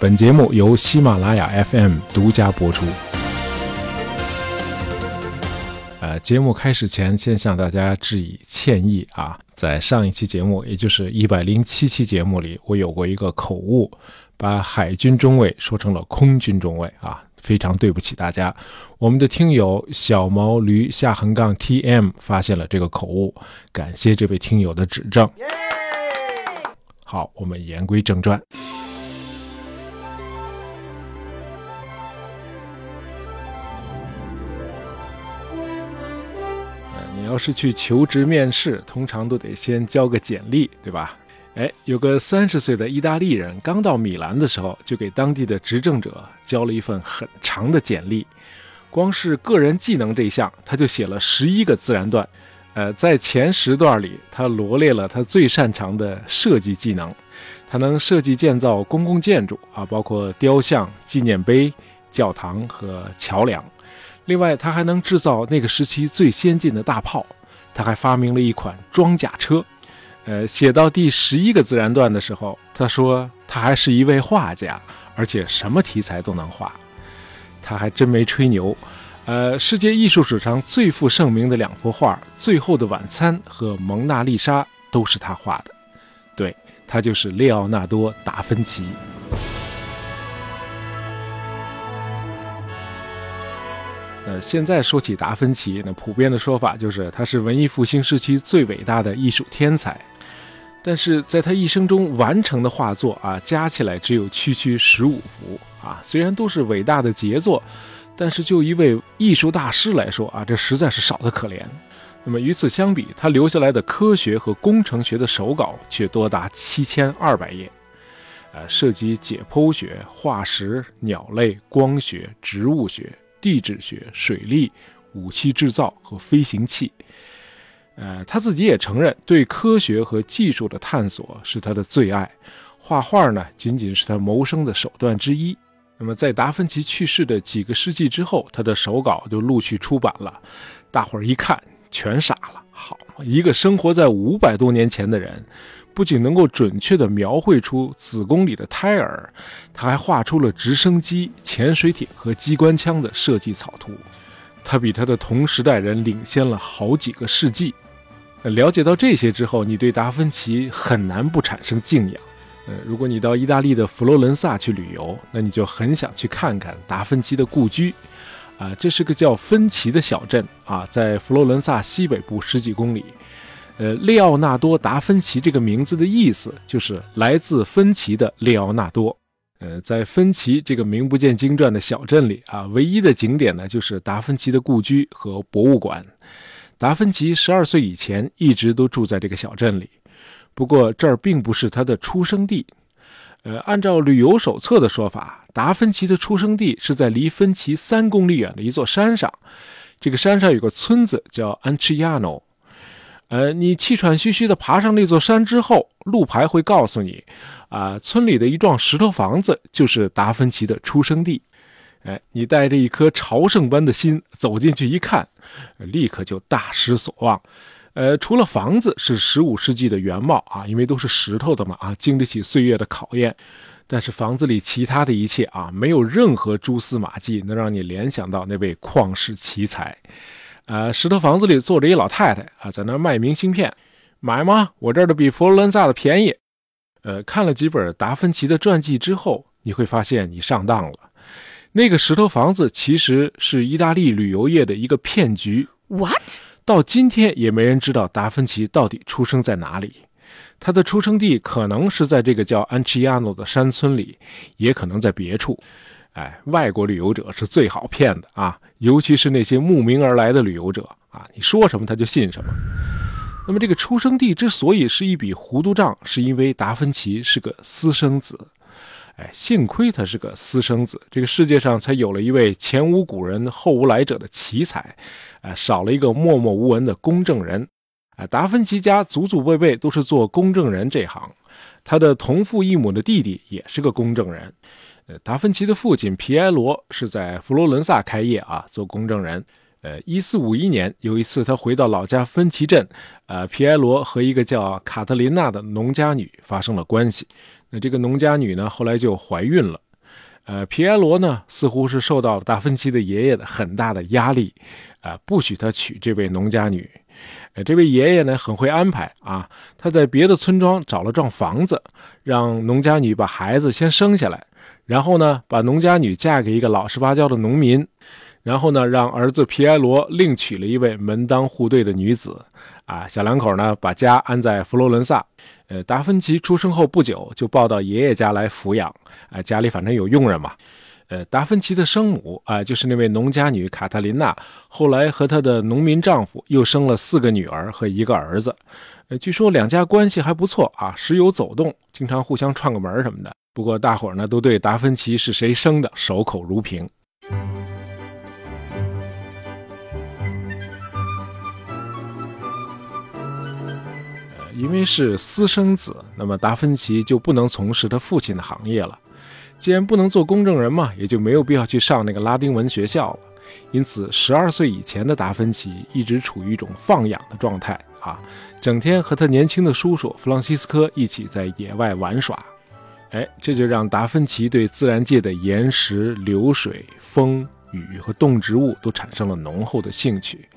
本节目由喜马拉雅 FM 独家播出。呃，节目开始前，先向大家致以歉意啊！在上一期节目，也就是一百零七期节目里，我有过一个口误，把海军中尉说成了空军中尉啊，非常对不起大家。我们的听友小毛驴下横杠 TM 发现了这个口误，感谢这位听友的指正。好，我们言归正传。是去求职面试，通常都得先交个简历，对吧？哎，有个三十岁的意大利人刚到米兰的时候，就给当地的执政者交了一份很长的简历，光是个人技能这一项，他就写了十一个自然段。呃，在前十段里，他罗列了他最擅长的设计技能，他能设计建造公共建筑啊，包括雕像、纪念碑、教堂和桥梁。另外，他还能制造那个时期最先进的大炮，他还发明了一款装甲车。呃，写到第十一个自然段的时候，他说他还是一位画家，而且什么题材都能画。他还真没吹牛。呃，世界艺术史上最负盛名的两幅画《最后的晚餐》和《蒙娜丽莎》都是他画的。对他就是列奥纳多·达芬奇。呃，现在说起达芬奇，那普遍的说法就是他是文艺复兴时期最伟大的艺术天才。但是在他一生中完成的画作啊，加起来只有区区十五幅啊，虽然都是伟大的杰作。但是就一位艺术大师来说啊，这实在是少得可怜。那么与此相比，他留下来的科学和工程学的手稿却多达七千二百页，呃，涉及解剖学、化石、鸟类、光学、植物学、地质学、水利、武器制造和飞行器。呃，他自己也承认，对科学和技术的探索是他的最爱，画画呢，仅仅是他谋生的手段之一。那么，在达芬奇去世的几个世纪之后，他的手稿就陆续出版了。大伙儿一看，全傻了。好，一个生活在五百多年前的人，不仅能够准确地描绘出子宫里的胎儿，他还画出了直升机、潜水艇和机关枪的设计草图。他比他的同时代人领先了好几个世纪。了解到这些之后，你对达芬奇很难不产生敬仰。呃，如果你到意大利的佛罗伦萨去旅游，那你就很想去看看达芬奇的故居，啊，这是个叫芬奇的小镇啊，在佛罗伦萨西北部十几公里。呃，列奥纳多·达芬奇这个名字的意思就是来自芬奇的列奥纳多。呃，在芬奇这个名不见经传的小镇里啊，唯一的景点呢就是达芬奇的故居和博物馆。达芬奇十二岁以前一直都住在这个小镇里。不过这儿并不是他的出生地，呃，按照旅游手册的说法，达芬奇的出生地是在离芬奇三公里远的一座山上。这个山上有个村子叫安奇亚诺，呃，你气喘吁吁地爬上那座山之后，路牌会告诉你，啊，村里的一幢石头房子就是达芬奇的出生地。哎，你带着一颗朝圣般的心走进去一看，立刻就大失所望。呃，除了房子是十五世纪的原貌啊，因为都是石头的嘛啊，经得起岁月的考验。但是房子里其他的一切啊，没有任何蛛丝马迹能让你联想到那位旷世奇才。呃，石头房子里坐着一老太太啊，在那卖明信片，买吗？我这儿的比佛罗伦萨的便宜。呃，看了几本达芬奇的传记之后，你会发现你上当了。那个石头房子其实是意大利旅游业的一个骗局。What？到今天也没人知道达芬奇到底出生在哪里，他的出生地可能是在这个叫安奇亚诺的山村里，也可能在别处。哎，外国旅游者是最好骗的啊，尤其是那些慕名而来的旅游者啊，你说什么他就信什么。那么这个出生地之所以是一笔糊涂账，是因为达芬奇是个私生子。哎，幸亏他是个私生子，这个世界上才有了一位前无古人后无来者的奇才，哎，少了一个默默无闻的公证人。哎，达芬奇家祖祖辈辈都是做公证人这行，他的同父异母的弟弟也是个公证人。呃，达芬奇的父亲皮埃罗是在佛罗伦萨开业啊，做公证人。呃，一四五一年有一次他回到老家芬奇镇，呃，皮埃罗和一个叫卡特琳娜的农家女发生了关系。那这个农家女呢，后来就怀孕了。呃，皮埃罗呢，似乎是受到了达芬奇的爷爷的很大的压力，啊，不许他娶这位农家女。呃，这位爷爷呢，很会安排啊，他在别的村庄找了幢房子，让农家女把孩子先生下来，然后呢，把农家女嫁给一个老实巴交的农民，然后呢，让儿子皮埃罗另娶了一位门当户对的女子。啊，小两口呢，把家安在佛罗伦萨。呃，达芬奇出生后不久就抱到爷爷家来抚养。啊，家里反正有佣人嘛。呃，达芬奇的生母啊，就是那位农家女卡特琳娜，后来和她的农民丈夫又生了四个女儿和一个儿子。呃，据说两家关系还不错啊，时有走动，经常互相串个门什么的。不过大伙儿呢，都对达芬奇是谁生的守口如瓶。因为是私生子，那么达芬奇就不能从事他父亲的行业了。既然不能做公证人嘛，也就没有必要去上那个拉丁文学校了。因此，十二岁以前的达芬奇一直处于一种放养的状态啊，整天和他年轻的叔叔弗朗西斯科一起在野外玩耍。哎，这就让达芬奇对自然界的岩石、流水、风雨和动植物都产生了浓厚的兴趣。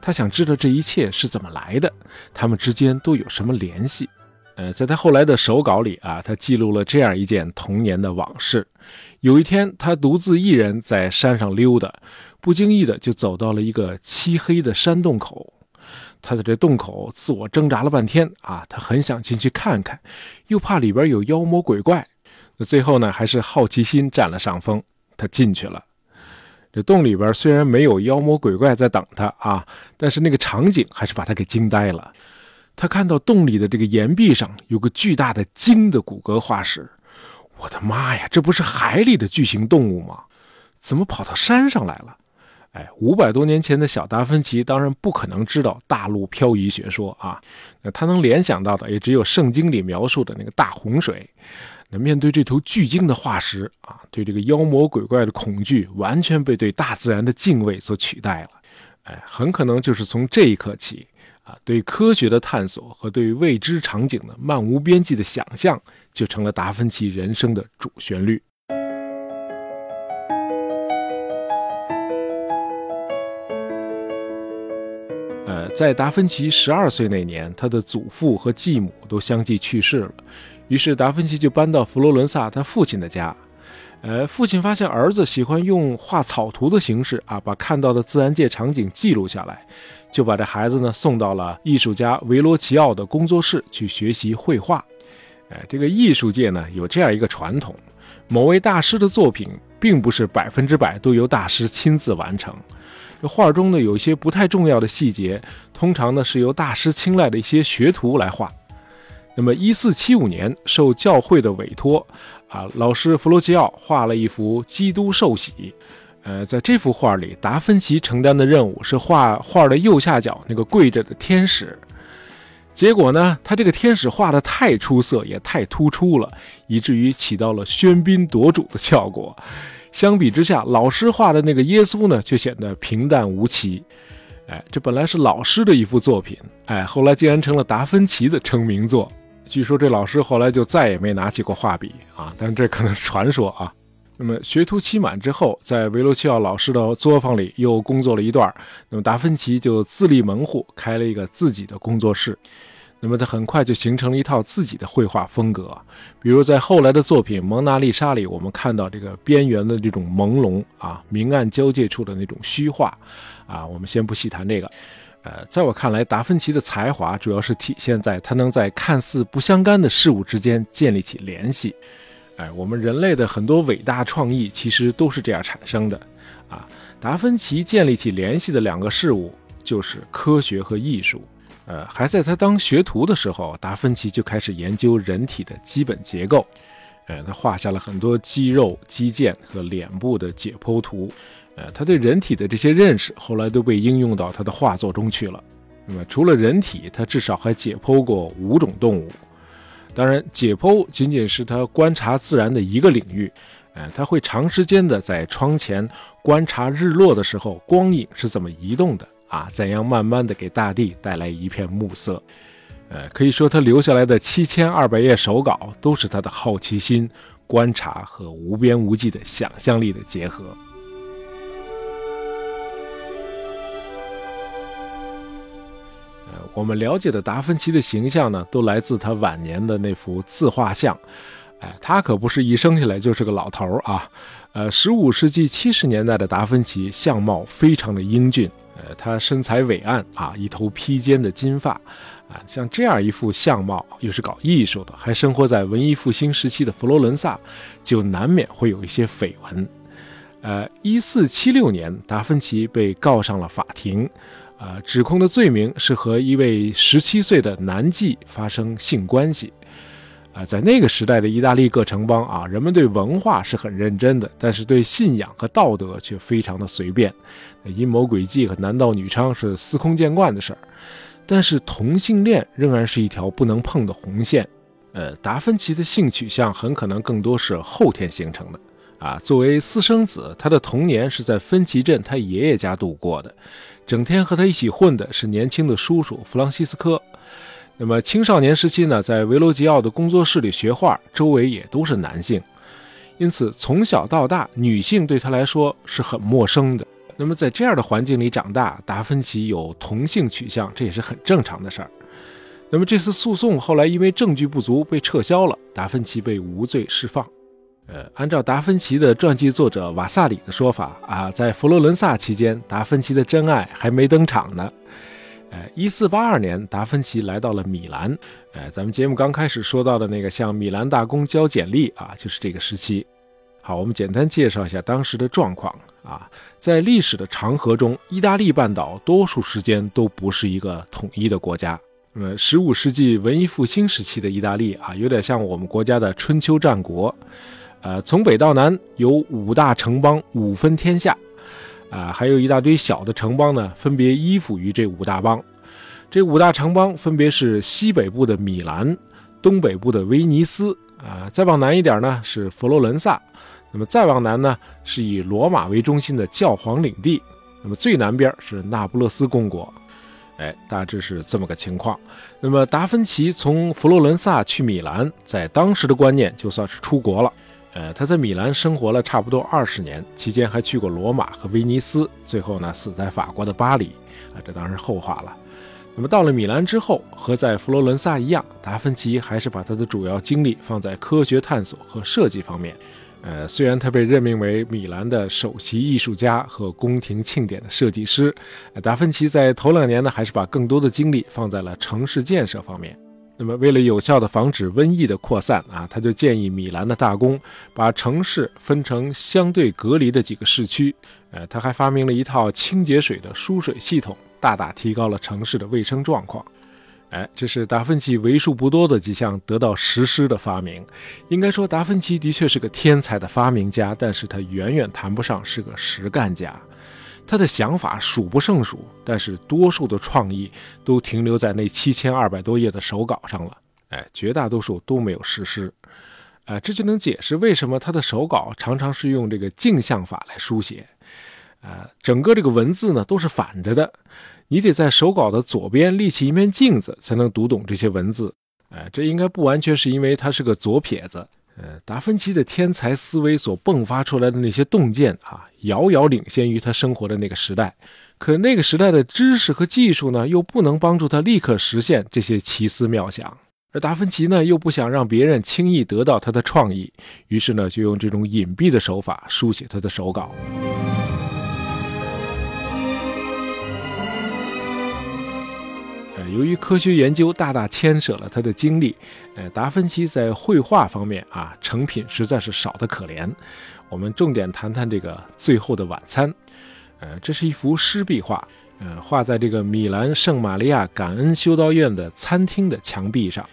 他想知道这一切是怎么来的，他们之间都有什么联系？呃，在他后来的手稿里啊，他记录了这样一件童年的往事：有一天，他独自一人在山上溜达，不经意的就走到了一个漆黑的山洞口。他在这洞口自我挣扎了半天啊，他很想进去看看，又怕里边有妖魔鬼怪。那最后呢，还是好奇心占了上风，他进去了。这洞里边虽然没有妖魔鬼怪在等他啊，但是那个场景还是把他给惊呆了。他看到洞里的这个岩壁上有个巨大的鲸的骨骼化石，我的妈呀，这不是海里的巨型动物吗？怎么跑到山上来了？哎，五百多年前的小达芬奇当然不可能知道大陆漂移学说啊，那他能联想到的也只有圣经里描述的那个大洪水。那面对这头巨鲸的化石啊，对这个妖魔鬼怪的恐惧完全被对大自然的敬畏所取代了。哎，很可能就是从这一刻起啊，对科学的探索和对未知场景的漫无边际的想象，就成了达芬奇人生的主旋律。在达芬奇十二岁那年，他的祖父和继母都相继去世了。于是达芬奇就搬到佛罗伦萨他父亲的家，呃，父亲发现儿子喜欢用画草图的形式啊，把看到的自然界场景记录下来，就把这孩子呢送到了艺术家维罗奇奥的工作室去学习绘画。哎，这个艺术界呢有这样一个传统，某位大师的作品并不是百分之百都由大师亲自完成，画中呢有一些不太重要的细节，通常呢是由大师青睐的一些学徒来画。那么，一四七五年，受教会的委托，啊，老师弗罗齐奥画了一幅基督受洗。呃，在这幅画里，达芬奇承担的任务是画画的右下角那个跪着的天使。结果呢，他这个天使画的太出色，也太突出了，以至于起到了喧宾夺主的效果。相比之下，老师画的那个耶稣呢，却显得平淡无奇。哎，这本来是老师的一幅作品，哎，后来竟然成了达芬奇的成名作。据说这老师后来就再也没拿起过画笔啊，但这可能是传说啊。那么学徒期满之后，在维罗齐奥老师的作坊里又工作了一段，那么达芬奇就自立门户，开了一个自己的工作室。那么他很快就形成了一套自己的绘画风格，比如在后来的作品《蒙娜丽莎》里，我们看到这个边缘的这种朦胧啊，明暗交界处的那种虚化啊，我们先不细谈这个。呃，在我看来，达芬奇的才华主要是体现在他能在看似不相干的事物之间建立起联系。哎，我们人类的很多伟大创意其实都是这样产生的。啊，达芬奇建立起联系的两个事物就是科学和艺术。呃，还在他当学徒的时候，达芬奇就开始研究人体的基本结构。呃，他画下了很多肌肉、肌腱和脸部的解剖图。呃，他对人体的这些认识后来都被应用到他的画作中去了。那么，除了人体，他至少还解剖过五种动物。当然，解剖仅仅是他观察自然的一个领域。呃，他会长时间的在窗前观察日落的时候光影是怎么移动的啊，怎样慢慢的给大地带来一片暮色。呃，可以说他留下来的七千二百页手稿都是他的好奇心、观察和无边无际的想象力的结合。呃，我们了解的达芬奇的形象呢，都来自他晚年的那幅自画像。哎，他可不是一生下来就是个老头儿啊。呃，十五世纪七十年代的达芬奇相貌非常的英俊，呃，他身材伟岸啊，一头披肩的金发。啊，像这样一副相貌，又是搞艺术的，还生活在文艺复兴时期的佛罗伦萨，就难免会有一些绯闻。呃，一四七六年，达芬奇被告上了法庭，啊，指控的罪名是和一位十七岁的男妓发生性关系。啊，在那个时代的意大利各城邦啊，人们对文化是很认真的，但是对信仰和道德却非常的随便。阴谋诡计和男盗女娼是司空见惯的事儿。但是同性恋仍然是一条不能碰的红线。呃，达芬奇的性取向很可能更多是后天形成的。啊，作为私生子，他的童年是在芬奇镇他爷爷家度过的，整天和他一起混的是年轻的叔叔弗朗西斯科。那么青少年时期呢，在维罗吉奥的工作室里学画，周围也都是男性，因此从小到大，女性对他来说是很陌生的。那么在这样的环境里长大，达芬奇有同性取向，这也是很正常的事儿。那么这次诉讼后来因为证据不足被撤销了，达芬奇被无罪释放。呃，按照达芬奇的传记作者瓦萨里的说法啊，在佛罗伦萨期间，达芬奇的真爱还没登场呢。呃，一四八二年，达芬奇来到了米兰。呃，咱们节目刚开始说到的那个向米兰大公交简历啊，就是这个时期。好，我们简单介绍一下当时的状况。啊，在历史的长河中，意大利半岛多数时间都不是一个统一的国家。那么，十五世纪文艺复兴时期的意大利啊，有点像我们国家的春秋战国。呃，从北到南有五大城邦，五分天下。啊，还有一大堆小的城邦呢，分别依附于这五大邦。这五大城邦分别是西北部的米兰，东北部的威尼斯，啊，再往南一点呢是佛罗伦萨。那么再往南呢，是以罗马为中心的教皇领地；那么最南边是那不勒斯公国。哎，大致是这么个情况。那么达芬奇从佛罗伦萨去米兰，在当时的观念就算是出国了。呃，他在米兰生活了差不多二十年，期间还去过罗马和威尼斯，最后呢死在法国的巴黎。啊，这当然是后话了。那么到了米兰之后，和在佛罗伦萨一样，达芬奇还是把他的主要精力放在科学探索和设计方面。呃，虽然他被任命为米兰的首席艺术家和宫廷庆典的设计师，达芬奇在头两年呢，还是把更多的精力放在了城市建设方面。那么，为了有效地防止瘟疫的扩散啊，他就建议米兰的大公把城市分成相对隔离的几个市区。呃，他还发明了一套清洁水的输水系统，大大提高了城市的卫生状况。哎，这是达芬奇为数不多的几项得到实施的发明。应该说，达芬奇的确是个天才的发明家，但是他远远谈不上是个实干家。他的想法数不胜数，但是多数的创意都停留在那七千二百多页的手稿上了。哎，绝大多数都没有实施。哎，这就能解释为什么他的手稿常常是用这个镜像法来书写。啊，整个这个文字呢都是反着的。你得在手稿的左边立起一面镜子，才能读懂这些文字。哎，这应该不完全是因为他是个左撇子。呃，达芬奇的天才思维所迸发出来的那些洞见啊，遥遥领先于他生活的那个时代。可那个时代的知识和技术呢，又不能帮助他立刻实现这些奇思妙想。而达芬奇呢，又不想让别人轻易得到他的创意，于是呢，就用这种隐蔽的手法书写他的手稿。由于科学研究大大牵涉了他的精力，呃，达芬奇在绘画方面啊，成品实在是少得可怜。我们重点谈谈这个《最后的晚餐》。呃，这是一幅湿壁画，呃，画在这个米兰圣玛利亚感恩修道院的餐厅的墙壁上。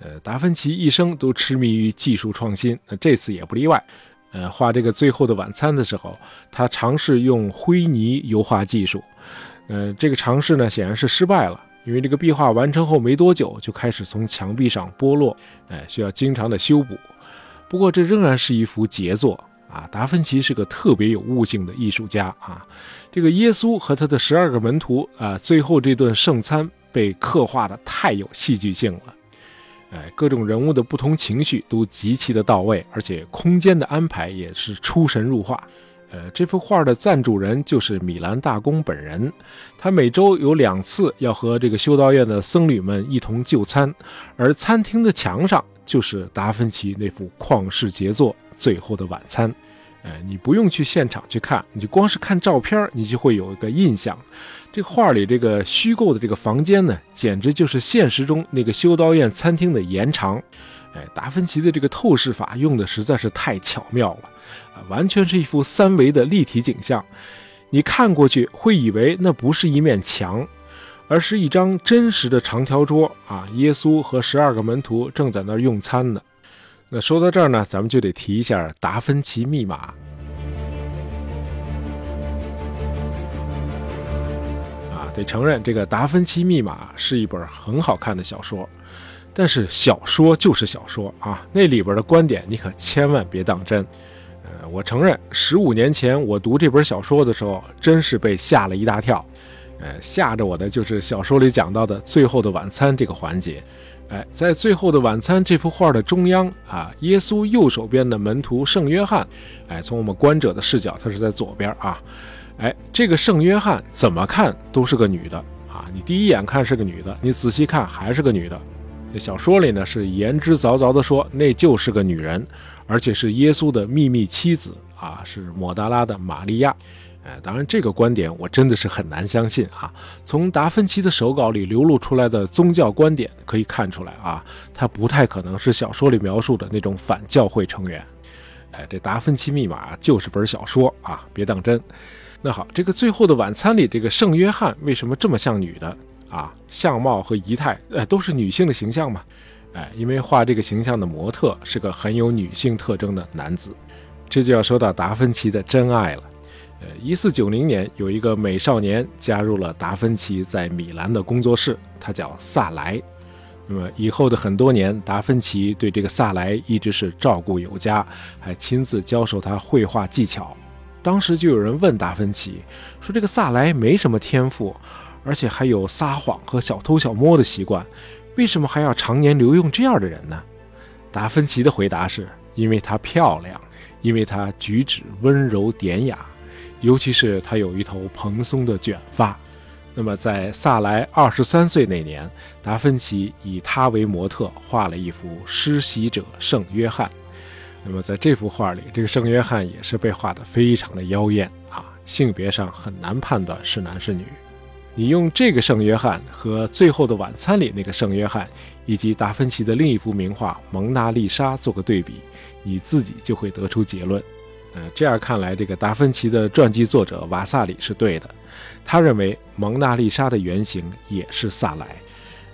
呃，达芬奇一生都痴迷于技术创新，那这次也不例外。呃，画这个《最后的晚餐》的时候，他尝试用灰泥油画技术。呃，这个尝试呢，显然是失败了。因为这个壁画完成后没多久就开始从墙壁上剥落，哎，需要经常的修补。不过这仍然是一幅杰作啊！达芬奇是个特别有悟性的艺术家啊。这个耶稣和他的十二个门徒啊，最后这顿圣餐被刻画的太有戏剧性了。哎，各种人物的不同情绪都极其的到位，而且空间的安排也是出神入化。呃，这幅画的赞助人就是米兰大公本人，他每周有两次要和这个修道院的僧侣们一同就餐，而餐厅的墙上就是达芬奇那幅旷世杰作《最后的晚餐》。哎，你不用去现场去看，你就光是看照片，你就会有一个印象。这画里这个虚构的这个房间呢，简直就是现实中那个修道院餐厅的延长。哎，达芬奇的这个透视法用的实在是太巧妙了，完全是一幅三维的立体景象。你看过去会以为那不是一面墙，而是一张真实的长条桌啊。耶稣和十二个门徒正在那儿用餐呢。那说到这儿呢，咱们就得提一下达芬奇密码。啊，得承认这个达芬奇密码是一本很好看的小说。但是小说就是小说啊，那里边的观点你可千万别当真。呃，我承认，十五年前我读这本小说的时候，真是被吓了一大跳。呃，吓着我的就是小说里讲到的《最后的晚餐》这个环节。哎，在《最后的晚餐》这幅画的中央啊，耶稣右手边的门徒圣约翰，哎，从我们观者的视角，他是在左边啊。哎，这个圣约翰怎么看都是个女的啊，你第一眼看是个女的，你仔细看还是个女的。小说里呢是言之凿凿的说，那就是个女人，而且是耶稣的秘密妻子啊，是抹达拉的玛利亚。哎，当然这个观点我真的是很难相信啊。从达芬奇的手稿里流露出来的宗教观点可以看出来啊，他不太可能是小说里描述的那种反教会成员。哎，这达芬奇密码就是本小说啊，别当真。那好，这个最后的晚餐里这个圣约翰为什么这么像女的？啊，相貌和仪态，呃，都是女性的形象嘛，哎，因为画这个形象的模特是个很有女性特征的男子，这就要说到达芬奇的真爱了。呃，一四九零年，有一个美少年加入了达芬奇在米兰的工作室，他叫萨莱。那么以后的很多年，达芬奇对这个萨莱一直是照顾有加，还亲自教授他绘画技巧。当时就有人问达芬奇说：“这个萨莱没什么天赋。”而且还有撒谎和小偷小摸的习惯，为什么还要常年留用这样的人呢？达芬奇的回答是：因为她漂亮，因为她举止温柔典雅，尤其是她有一头蓬松的卷发。那么，在萨莱二十三岁那年，达芬奇以她为模特画了一幅施洗者圣约翰。那么，在这幅画里，这个圣约翰也是被画得非常的妖艳啊，性别上很难判断是男是女。你用这个圣约翰和《最后的晚餐》里那个圣约翰，以及达芬奇的另一幅名画《蒙娜丽莎》做个对比，你自己就会得出结论。呃，这样看来，这个达芬奇的传记作者瓦萨里是对的。他认为蒙娜丽莎的原型也是萨莱。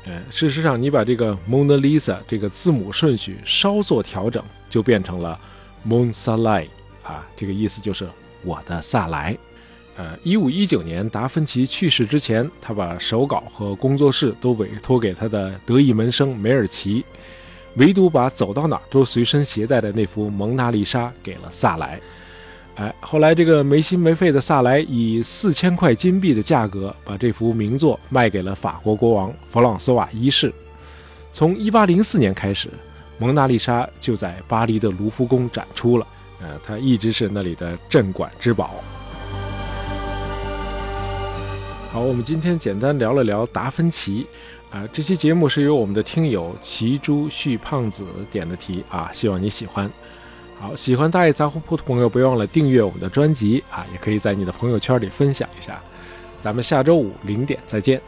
呃，事实上，你把这个 Mona Lisa 这个字母顺序稍作调整，就变成了 Mon Salai 啊，这个意思就是我的萨莱。呃，一五一九年达芬奇去世之前，他把手稿和工作室都委托给他的得意门生梅尔奇，唯独把走到哪都随身携带的那幅蒙娜丽莎给了萨莱。哎，后来这个没心没肺的萨莱以四千块金币的价格把这幅名作卖给了法国国王弗朗索瓦一世。从一八零四年开始，蒙娜丽莎就在巴黎的卢浮宫展出了。呃，它一直是那里的镇馆之宝。好，我们今天简单聊了聊达芬奇，啊，这期节目是由我们的听友齐朱旭胖子点的题啊，希望你喜欢。好，喜欢大爷杂货铺的朋友，别忘了订阅我们的专辑啊，也可以在你的朋友圈里分享一下。咱们下周五零点再见。